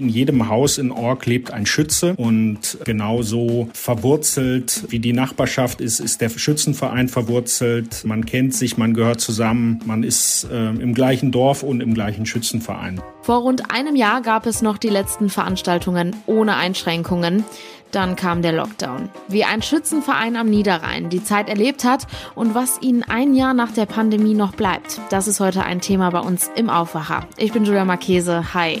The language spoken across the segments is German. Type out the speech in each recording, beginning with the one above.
In jedem Haus in Ork lebt ein Schütze und genauso verwurzelt wie die Nachbarschaft ist, ist der Schützenverein verwurzelt. Man kennt sich, man gehört zusammen, man ist äh, im gleichen Dorf und im gleichen Schützenverein. Vor rund einem Jahr gab es noch die letzten Veranstaltungen ohne Einschränkungen. Dann kam der Lockdown. Wie ein Schützenverein am Niederrhein die Zeit erlebt hat und was ihnen ein Jahr nach der Pandemie noch bleibt, das ist heute ein Thema bei uns im Aufwacher. Ich bin Julia Marchese. Hi.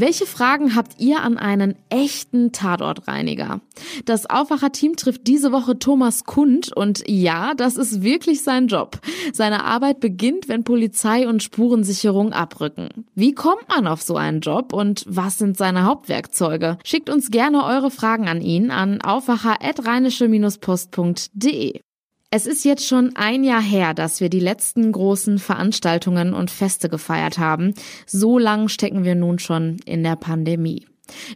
Welche Fragen habt ihr an einen echten Tatortreiniger? Das Aufwacher-Team trifft diese Woche Thomas Kund und ja, das ist wirklich sein Job. Seine Arbeit beginnt, wenn Polizei und Spurensicherung abrücken. Wie kommt man auf so einen Job und was sind seine Hauptwerkzeuge? Schickt uns gerne eure Fragen an ihn an aufwacher.rheinische-post.de. Es ist jetzt schon ein Jahr her, dass wir die letzten großen Veranstaltungen und Feste gefeiert haben. So lang stecken wir nun schon in der Pandemie.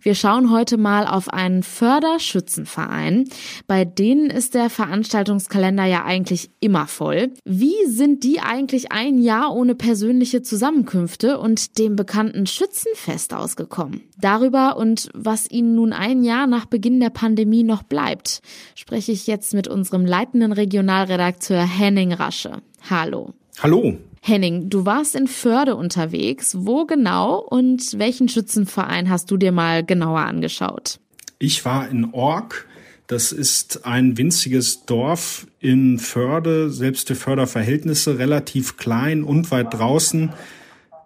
Wir schauen heute mal auf einen Förderschützenverein. Bei denen ist der Veranstaltungskalender ja eigentlich immer voll. Wie sind die eigentlich ein Jahr ohne persönliche Zusammenkünfte und dem bekannten Schützenfest ausgekommen? Darüber und was ihnen nun ein Jahr nach Beginn der Pandemie noch bleibt, spreche ich jetzt mit unserem leitenden Regionalredakteur Henning Rasche. Hallo. Hallo. Henning, du warst in Förde unterwegs. Wo genau und welchen Schützenverein hast du dir mal genauer angeschaut? Ich war in Ork. Das ist ein winziges Dorf in Förde, selbst für Förderverhältnisse relativ klein und weit draußen.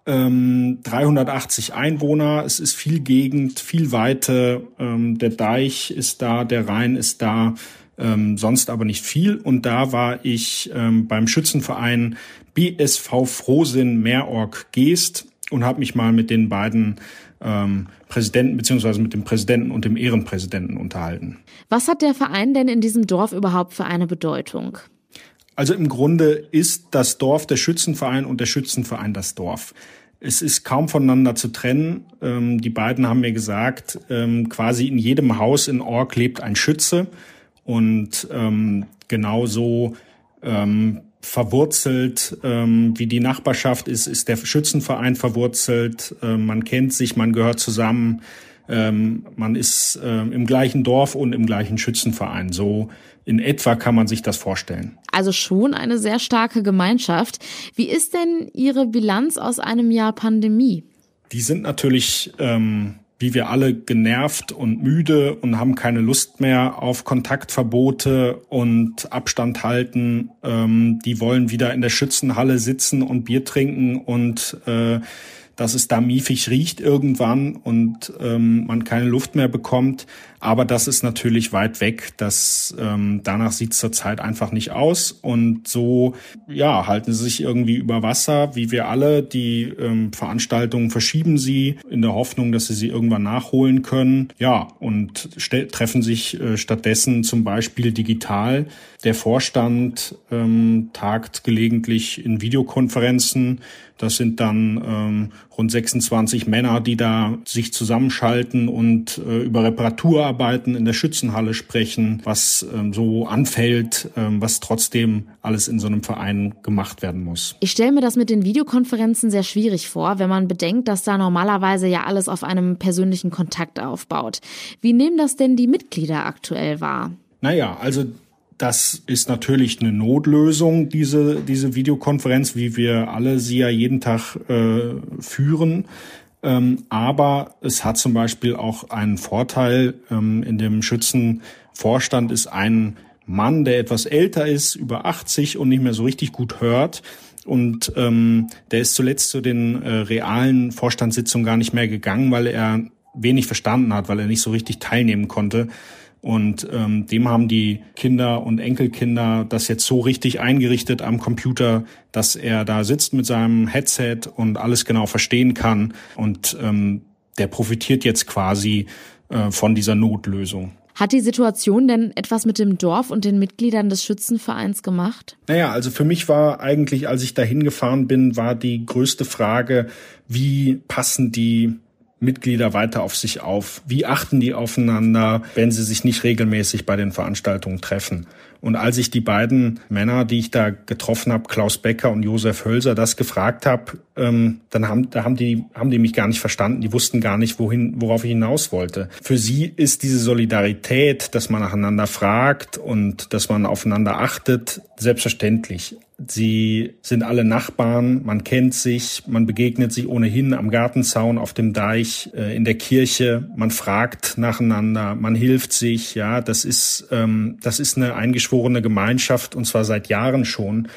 Ähm, 380 Einwohner, es ist viel Gegend, viel Weite, ähm, der Deich ist da, der Rhein ist da, ähm, sonst aber nicht viel. Und da war ich ähm, beim Schützenverein BSV Frohsinn Meerorg Geest und habe mich mal mit den beiden ähm, Präsidenten beziehungsweise mit dem Präsidenten und dem Ehrenpräsidenten unterhalten. Was hat der Verein denn in diesem Dorf überhaupt für eine Bedeutung? Also im Grunde ist das Dorf der Schützenverein und der Schützenverein das Dorf. Es ist kaum voneinander zu trennen. Ähm, die beiden haben mir gesagt, ähm, quasi in jedem Haus in Org lebt ein Schütze. Und ähm, genauso ähm, verwurzelt, ähm, wie die Nachbarschaft ist, ist der Schützenverein verwurzelt. Äh, man kennt sich, man gehört zusammen, ähm, man ist äh, im gleichen Dorf und im gleichen Schützenverein. So in etwa kann man sich das vorstellen. Also schon eine sehr starke Gemeinschaft. Wie ist denn Ihre Bilanz aus einem Jahr Pandemie? Die sind natürlich ähm, wie wir alle genervt und müde und haben keine Lust mehr auf Kontaktverbote und Abstand halten. Ähm, die wollen wieder in der Schützenhalle sitzen und Bier trinken und äh, dass es da miefig riecht irgendwann und ähm, man keine Luft mehr bekommt. Aber das ist natürlich weit weg. Das, ähm, danach sieht es zurzeit einfach nicht aus. Und so ja, halten sie sich irgendwie über Wasser, wie wir alle. Die ähm, Veranstaltungen verschieben sie in der Hoffnung, dass sie sie irgendwann nachholen können. Ja, und treffen sich äh, stattdessen zum Beispiel digital. Der Vorstand ähm, tagt gelegentlich in Videokonferenzen. Das sind dann ähm, rund 26 Männer, die da sich zusammenschalten und äh, über Reparaturarbeiten in der Schützenhalle sprechen, was ähm, so anfällt, ähm, was trotzdem alles in so einem Verein gemacht werden muss. Ich stelle mir das mit den Videokonferenzen sehr schwierig vor, wenn man bedenkt, dass da normalerweise ja alles auf einem persönlichen Kontakt aufbaut. Wie nehmen das denn die Mitglieder aktuell wahr? Naja, also das ist natürlich eine Notlösung, diese, diese Videokonferenz, wie wir alle sie ja jeden Tag äh, führen. Ähm, aber es hat zum Beispiel auch einen Vorteil. Ähm, in dem Schützenvorstand ist ein Mann, der etwas älter ist, über 80 und nicht mehr so richtig gut hört. Und ähm, der ist zuletzt zu den äh, realen Vorstandssitzungen gar nicht mehr gegangen, weil er wenig verstanden hat, weil er nicht so richtig teilnehmen konnte. Und ähm, dem haben die Kinder und Enkelkinder das jetzt so richtig eingerichtet am Computer, dass er da sitzt mit seinem Headset und alles genau verstehen kann. Und ähm, der profitiert jetzt quasi äh, von dieser Notlösung. Hat die Situation denn etwas mit dem Dorf und den Mitgliedern des Schützenvereins gemacht? Naja, also für mich war eigentlich, als ich dahin gefahren bin, war die größte Frage, wie passen die Mitglieder weiter auf sich auf? Wie achten die aufeinander, wenn sie sich nicht regelmäßig bei den Veranstaltungen treffen? Und als ich die beiden Männer, die ich da getroffen habe, Klaus Becker und Josef Hölser, das gefragt habe, ähm, dann haben, da haben die, haben die mich gar nicht verstanden. Die wussten gar nicht, wohin, worauf ich hinaus wollte. Für sie ist diese Solidarität, dass man nacheinander fragt und dass man aufeinander achtet, selbstverständlich. Sie sind alle Nachbarn, man kennt sich, man begegnet sich ohnehin am Gartenzaun, auf dem Deich, äh, in der Kirche, man fragt nacheinander, man hilft sich, ja, das ist, ähm, das ist eine eingeschworene Gemeinschaft und zwar seit Jahren schon.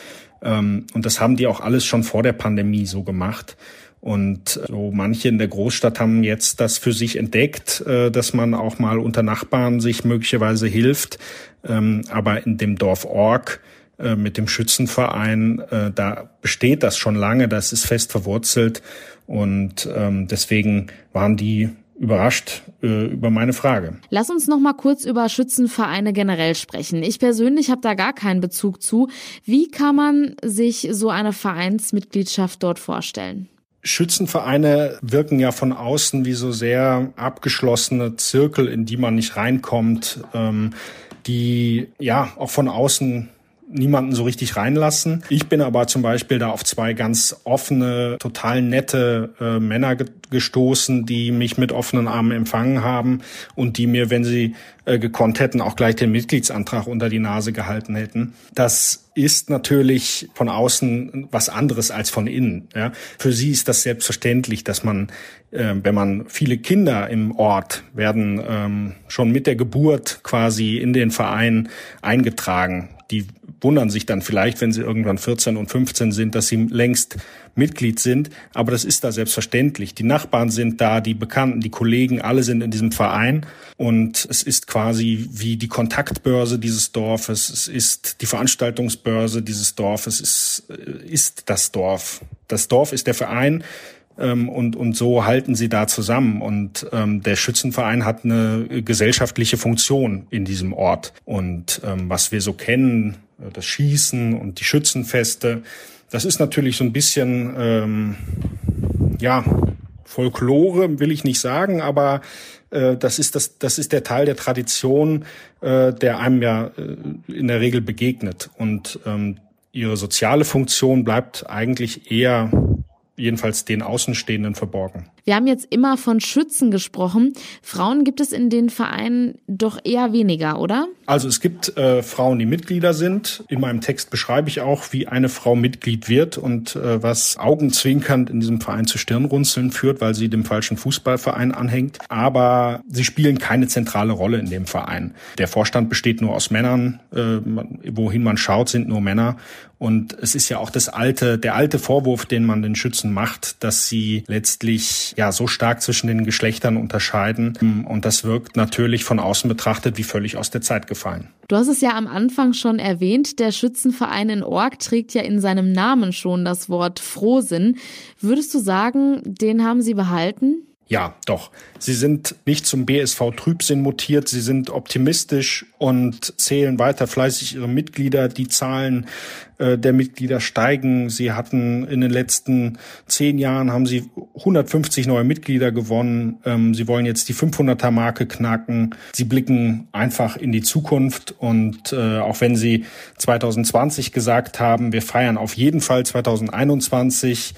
Ähm, und das haben die auch alles schon vor der Pandemie so gemacht. Und so manche in der Großstadt haben jetzt das für sich entdeckt, äh, dass man auch mal unter Nachbarn sich möglicherweise hilft. Ähm, aber in dem Dorf Org äh, mit dem Schützenverein, äh, da besteht das schon lange, das ist fest verwurzelt und ähm, deswegen waren die überrascht äh, über meine Frage. Lass uns noch mal kurz über Schützenvereine generell sprechen. Ich persönlich habe da gar keinen Bezug zu. Wie kann man sich so eine Vereinsmitgliedschaft dort vorstellen? Schützenvereine wirken ja von außen wie so sehr abgeschlossene Zirkel, in die man nicht reinkommt, ähm, die ja auch von außen niemanden so richtig reinlassen. Ich bin aber zum Beispiel da auf zwei ganz offene, total nette äh, Männer ge gestoßen, die mich mit offenen Armen empfangen haben und die mir, wenn sie äh, gekonnt hätten, auch gleich den Mitgliedsantrag unter die Nase gehalten hätten. Das ist natürlich von außen was anderes als von innen. Ja. Für sie ist das selbstverständlich, dass man, äh, wenn man viele Kinder im Ort werden ähm, schon mit der Geburt quasi in den Verein eingetragen. Die wundern sich dann vielleicht, wenn sie irgendwann 14 und 15 sind, dass sie längst Mitglied sind. Aber das ist da selbstverständlich. Die Nachbarn sind da, die Bekannten, die Kollegen, alle sind in diesem Verein. Und es ist quasi wie die Kontaktbörse dieses Dorfes. Es ist die Veranstaltungsbörse dieses Dorfes. Es ist das Dorf. Das Dorf ist der Verein ähm, und, und so halten sie da zusammen. Und ähm, der Schützenverein hat eine gesellschaftliche Funktion in diesem Ort. Und ähm, was wir so kennen, das Schießen und die Schützenfeste. Das ist natürlich so ein bisschen, ähm, ja, Folklore will ich nicht sagen, aber äh, das ist das, das ist der Teil der Tradition, äh, der einem ja äh, in der Regel begegnet. Und ähm, ihre soziale Funktion bleibt eigentlich eher jedenfalls den Außenstehenden verborgen. Wir haben jetzt immer von Schützen gesprochen. Frauen gibt es in den Vereinen doch eher weniger, oder? Also es gibt äh, Frauen, die Mitglieder sind. In meinem Text beschreibe ich auch, wie eine Frau Mitglied wird und äh, was augenzwinkernd in diesem Verein zu Stirnrunzeln führt, weil sie dem falschen Fußballverein anhängt. Aber sie spielen keine zentrale Rolle in dem Verein. Der Vorstand besteht nur aus Männern. Äh, wohin man schaut, sind nur Männer. Und es ist ja auch das alte, der alte Vorwurf, den man den Schützen macht, dass sie letztlich ja so stark zwischen den Geschlechtern unterscheiden. Und das wirkt natürlich von außen betrachtet wie völlig aus der Zeit gefallen. Du hast es ja am Anfang schon erwähnt, der Schützenverein in Org trägt ja in seinem Namen schon das Wort Frohsinn. Würdest du sagen, den haben sie behalten? Ja, doch. Sie sind nicht zum BSV Trübsinn mutiert, sie sind optimistisch und zählen weiter fleißig ihre Mitglieder. Die Zahlen äh, der Mitglieder steigen. Sie hatten in den letzten zehn Jahren haben sie 150 neue Mitglieder gewonnen. Ähm, sie wollen jetzt die 500er Marke knacken. Sie blicken einfach in die Zukunft und äh, auch wenn sie 2020 gesagt haben, wir feiern auf jeden Fall 2021,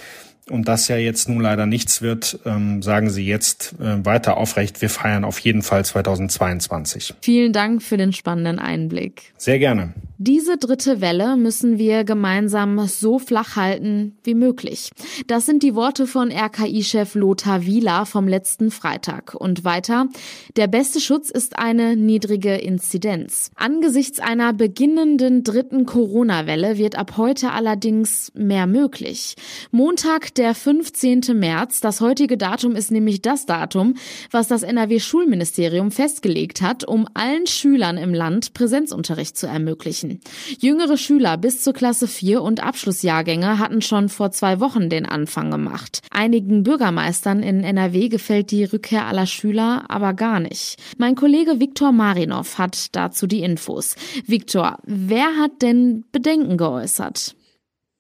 und das ja jetzt nun leider nichts wird, ähm, sagen Sie jetzt äh, weiter aufrecht, wir feiern auf jeden Fall 2022. Vielen Dank für den spannenden Einblick. Sehr gerne. Diese dritte Welle müssen wir gemeinsam so flach halten wie möglich. Das sind die Worte von RKI-Chef Lothar Wieler vom letzten Freitag. Und weiter, der beste Schutz ist eine niedrige Inzidenz. Angesichts einer beginnenden dritten Corona-Welle wird ab heute allerdings mehr möglich. Montag, der 15. März, das heutige Datum ist nämlich das Datum, was das NRW-Schulministerium festgelegt hat, um allen Schülern im Land Präsenzunterricht zu ermöglichen. Jüngere Schüler bis zur Klasse 4 und Abschlussjahrgänge hatten schon vor zwei Wochen den Anfang gemacht. Einigen Bürgermeistern in NRW gefällt die Rückkehr aller Schüler aber gar nicht. Mein Kollege Viktor Marinov hat dazu die Infos. Viktor, wer hat denn Bedenken geäußert?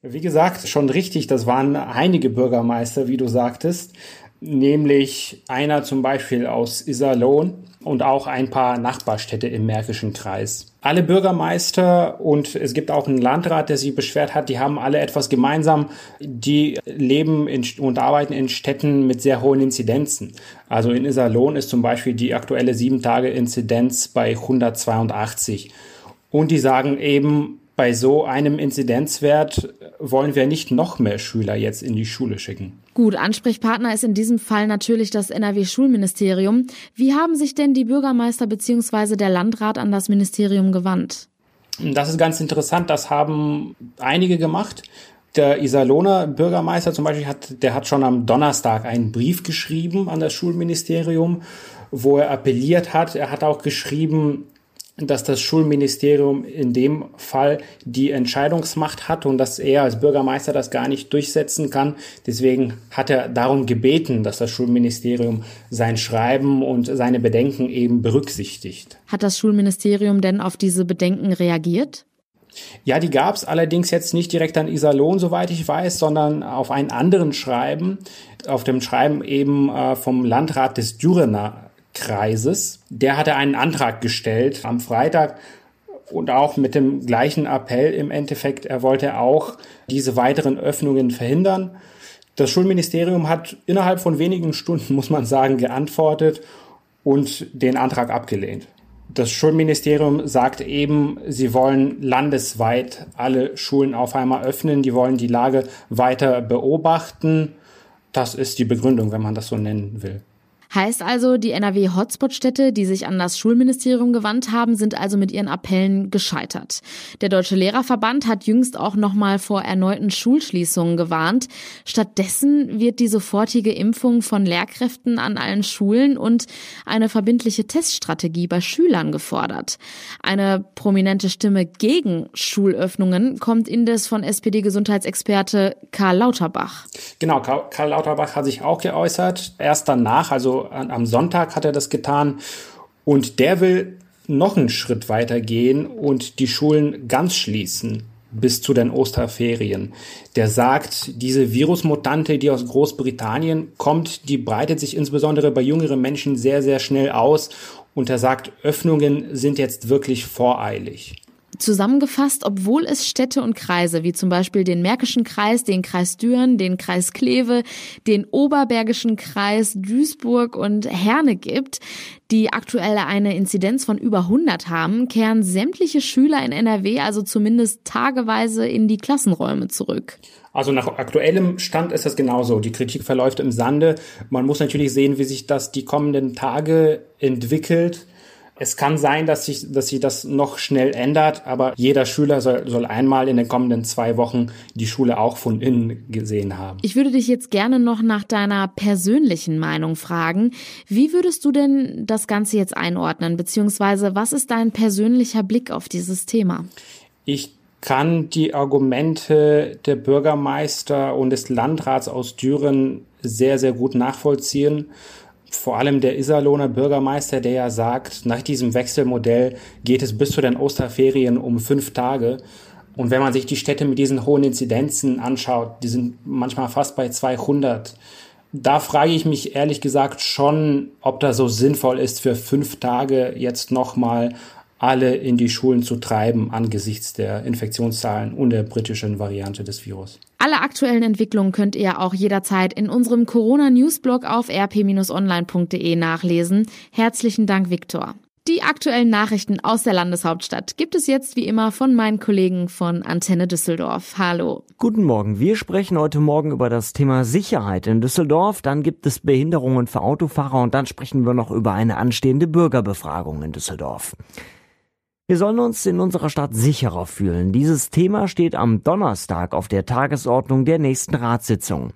Wie gesagt, schon richtig, das waren einige Bürgermeister, wie du sagtest. nämlich einer zum Beispiel aus Iserlohn und auch ein paar Nachbarstädte im Märkischen Kreis. Alle Bürgermeister und es gibt auch einen Landrat, der sich beschwert hat, die haben alle etwas gemeinsam. Die leben und arbeiten in Städten mit sehr hohen Inzidenzen. Also in Iserlohn ist zum Beispiel die aktuelle 7-Tage-Inzidenz bei 182. Und die sagen eben, bei so einem Inzidenzwert wollen wir nicht noch mehr Schüler jetzt in die Schule schicken. Gut, Ansprechpartner ist in diesem Fall natürlich das NRW-Schulministerium. Wie haben sich denn die Bürgermeister bzw. der Landrat an das Ministerium gewandt? Das ist ganz interessant. Das haben einige gemacht. Der Iserlohner Bürgermeister zum Beispiel hat, der hat schon am Donnerstag einen Brief geschrieben an das Schulministerium, wo er appelliert hat. Er hat auch geschrieben, dass das Schulministerium in dem Fall die Entscheidungsmacht hat und dass er als Bürgermeister das gar nicht durchsetzen kann. Deswegen hat er darum gebeten, dass das Schulministerium sein Schreiben und seine Bedenken eben berücksichtigt. Hat das Schulministerium denn auf diese Bedenken reagiert? Ja, die gab es allerdings jetzt nicht direkt an Iserlohn, soweit ich weiß, sondern auf einen anderen Schreiben, auf dem Schreiben eben äh, vom Landrat des Dürener Kreises. Der hatte einen Antrag gestellt am Freitag und auch mit dem gleichen Appell im Endeffekt. Er wollte auch diese weiteren Öffnungen verhindern. Das Schulministerium hat innerhalb von wenigen Stunden, muss man sagen, geantwortet und den Antrag abgelehnt. Das Schulministerium sagt eben, sie wollen landesweit alle Schulen auf einmal öffnen, die wollen die Lage weiter beobachten. Das ist die Begründung, wenn man das so nennen will. Heißt also, die NRW-Hotspot-Städte, die sich an das Schulministerium gewandt haben, sind also mit ihren Appellen gescheitert. Der Deutsche Lehrerverband hat jüngst auch nochmal vor erneuten Schulschließungen gewarnt. Stattdessen wird die sofortige Impfung von Lehrkräften an allen Schulen und eine verbindliche Teststrategie bei Schülern gefordert. Eine prominente Stimme gegen Schulöffnungen kommt indes von SPD-Gesundheitsexperte Karl Lauterbach. Genau, Karl Lauterbach hat sich auch geäußert. Erst danach, also am Sonntag hat er das getan. Und der will noch einen Schritt weiter gehen und die Schulen ganz schließen bis zu den Osterferien. Der sagt, diese Virusmutante, die aus Großbritannien kommt, die breitet sich insbesondere bei jüngeren Menschen sehr, sehr schnell aus. Und er sagt, Öffnungen sind jetzt wirklich voreilig. Zusammengefasst, obwohl es Städte und Kreise wie zum Beispiel den Märkischen Kreis, den Kreis Düren, den Kreis Kleve, den Oberbergischen Kreis Duisburg und Herne gibt, die aktuell eine Inzidenz von über 100 haben, kehren sämtliche Schüler in NRW also zumindest tageweise in die Klassenräume zurück. Also nach aktuellem Stand ist das genauso. Die Kritik verläuft im Sande. Man muss natürlich sehen, wie sich das die kommenden Tage entwickelt. Es kann sein, dass sich, dass sich das noch schnell ändert, aber jeder Schüler soll, soll einmal in den kommenden zwei Wochen die Schule auch von innen gesehen haben. Ich würde dich jetzt gerne noch nach deiner persönlichen Meinung fragen. Wie würdest du denn das Ganze jetzt einordnen, beziehungsweise was ist dein persönlicher Blick auf dieses Thema? Ich kann die Argumente der Bürgermeister und des Landrats aus Düren sehr, sehr gut nachvollziehen vor allem der Iserlohner Bürgermeister, der ja sagt, nach diesem Wechselmodell geht es bis zu den Osterferien um fünf Tage. Und wenn man sich die Städte mit diesen hohen Inzidenzen anschaut, die sind manchmal fast bei 200. Da frage ich mich ehrlich gesagt schon, ob das so sinnvoll ist, für fünf Tage jetzt nochmal alle in die Schulen zu treiben angesichts der Infektionszahlen und der britischen Variante des Virus. Alle aktuellen Entwicklungen könnt ihr auch jederzeit in unserem Corona-Newsblog auf rp-online.de nachlesen. Herzlichen Dank, Viktor. Die aktuellen Nachrichten aus der Landeshauptstadt gibt es jetzt wie immer von meinen Kollegen von Antenne Düsseldorf. Hallo. Guten Morgen. Wir sprechen heute Morgen über das Thema Sicherheit in Düsseldorf. Dann gibt es Behinderungen für Autofahrer und dann sprechen wir noch über eine anstehende Bürgerbefragung in Düsseldorf. Wir sollen uns in unserer Stadt sicherer fühlen. Dieses Thema steht am Donnerstag auf der Tagesordnung der nächsten Ratssitzung.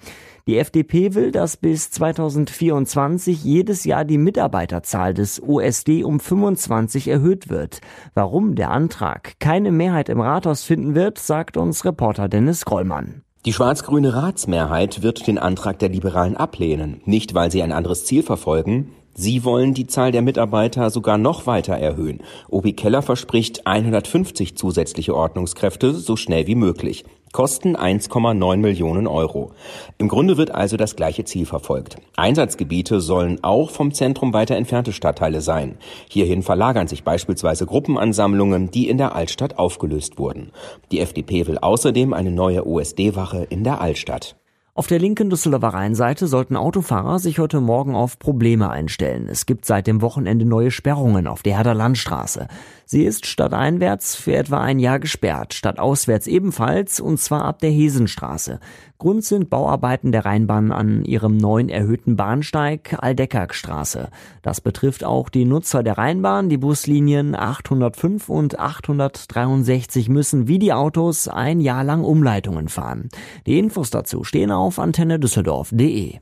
Die FDP will, dass bis 2024 jedes Jahr die Mitarbeiterzahl des OSD um 25 erhöht wird. Warum der Antrag keine Mehrheit im Rathaus finden wird, sagt uns Reporter Dennis Grollmann. Die schwarz-grüne Ratsmehrheit wird den Antrag der Liberalen ablehnen, nicht weil sie ein anderes Ziel verfolgen, Sie wollen die Zahl der Mitarbeiter sogar noch weiter erhöhen. Obi Keller verspricht 150 zusätzliche Ordnungskräfte so schnell wie möglich. Kosten 1,9 Millionen Euro. Im Grunde wird also das gleiche Ziel verfolgt. Einsatzgebiete sollen auch vom Zentrum weiter entfernte Stadtteile sein. Hierhin verlagern sich beispielsweise Gruppenansammlungen, die in der Altstadt aufgelöst wurden. Die FDP will außerdem eine neue OSD-Wache in der Altstadt. Auf der linken Düsseldorfer Rheinseite sollten Autofahrer sich heute Morgen auf Probleme einstellen. Es gibt seit dem Wochenende neue Sperrungen auf der Herder Landstraße. Sie ist stadteinwärts für etwa ein Jahr gesperrt, stadtauswärts ebenfalls, und zwar ab der Hesenstraße. Grund sind Bauarbeiten der Rheinbahn an ihrem neuen erhöhten Bahnsteig Aldeckagstraße. Das betrifft auch die Nutzer der Rheinbahn. Die Buslinien 805 und 863 müssen wie die Autos ein Jahr lang Umleitungen fahren. Die Infos dazu stehen auf antennedüsseldorf.de.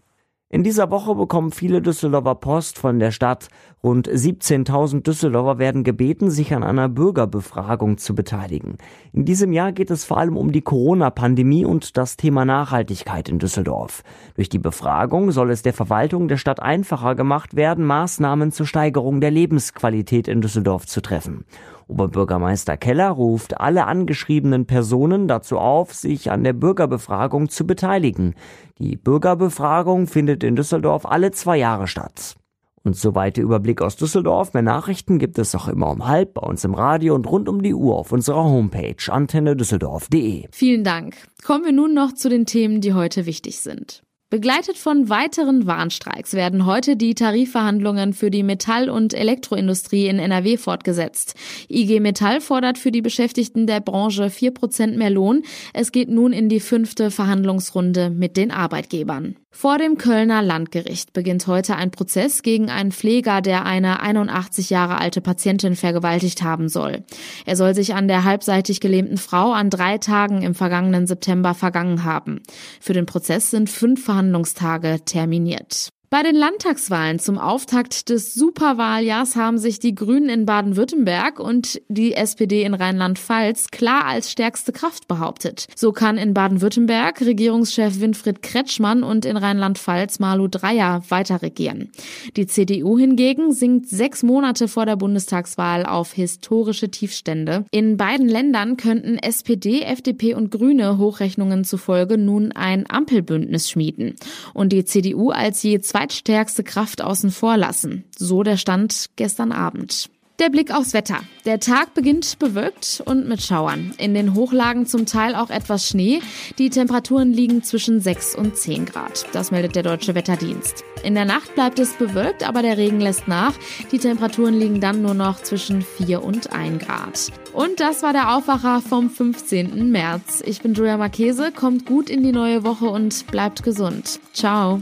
In dieser Woche bekommen viele Düsseldorfer Post von der Stadt. Rund 17.000 Düsseldorfer werden gebeten, sich an einer Bürgerbefragung zu beteiligen. In diesem Jahr geht es vor allem um die Corona-Pandemie und das Thema Nachhaltigkeit in Düsseldorf. Durch die Befragung soll es der Verwaltung der Stadt einfacher gemacht werden, Maßnahmen zur Steigerung der Lebensqualität in Düsseldorf zu treffen. Oberbürgermeister Keller ruft alle angeschriebenen Personen dazu auf, sich an der Bürgerbefragung zu beteiligen. Die Bürgerbefragung findet in Düsseldorf alle zwei Jahre statt. Und soweit der Überblick aus Düsseldorf. Mehr Nachrichten gibt es auch immer um halb bei uns im Radio und rund um die Uhr auf unserer Homepage antennedüsseldorf.de. Vielen Dank. Kommen wir nun noch zu den Themen, die heute wichtig sind. Begleitet von weiteren Warnstreiks werden heute die Tarifverhandlungen für die Metall- und Elektroindustrie in NRW fortgesetzt. IG Metall fordert für die Beschäftigten der Branche vier Prozent mehr Lohn. Es geht nun in die fünfte Verhandlungsrunde mit den Arbeitgebern. Vor dem Kölner Landgericht beginnt heute ein Prozess gegen einen Pfleger, der eine 81 Jahre alte Patientin vergewaltigt haben soll. Er soll sich an der halbseitig gelähmten Frau an drei Tagen im vergangenen September vergangen haben. Für den Prozess sind fünf Verhandlungstage terminiert. Bei den Landtagswahlen zum Auftakt des Superwahljahrs haben sich die Grünen in Baden-Württemberg und die SPD in Rheinland-Pfalz klar als stärkste Kraft behauptet. So kann in Baden-Württemberg Regierungschef Winfried Kretschmann und in Rheinland-Pfalz Malu Dreyer weiter regieren. Die CDU hingegen sinkt sechs Monate vor der Bundestagswahl auf historische Tiefstände. In beiden Ländern könnten SPD, FDP und Grüne Hochrechnungen zufolge nun ein Ampelbündnis schmieden und die CDU als je zwei zweitstärkste Kraft außen vor lassen. So der Stand gestern Abend. Der Blick aufs Wetter. Der Tag beginnt bewölkt und mit Schauern. In den Hochlagen zum Teil auch etwas Schnee. Die Temperaturen liegen zwischen 6 und 10 Grad. Das meldet der Deutsche Wetterdienst. In der Nacht bleibt es bewölkt, aber der Regen lässt nach. Die Temperaturen liegen dann nur noch zwischen 4 und 1 Grad. Und das war der Aufwacher vom 15. März. Ich bin Julia Marchese. Kommt gut in die neue Woche und bleibt gesund. Ciao.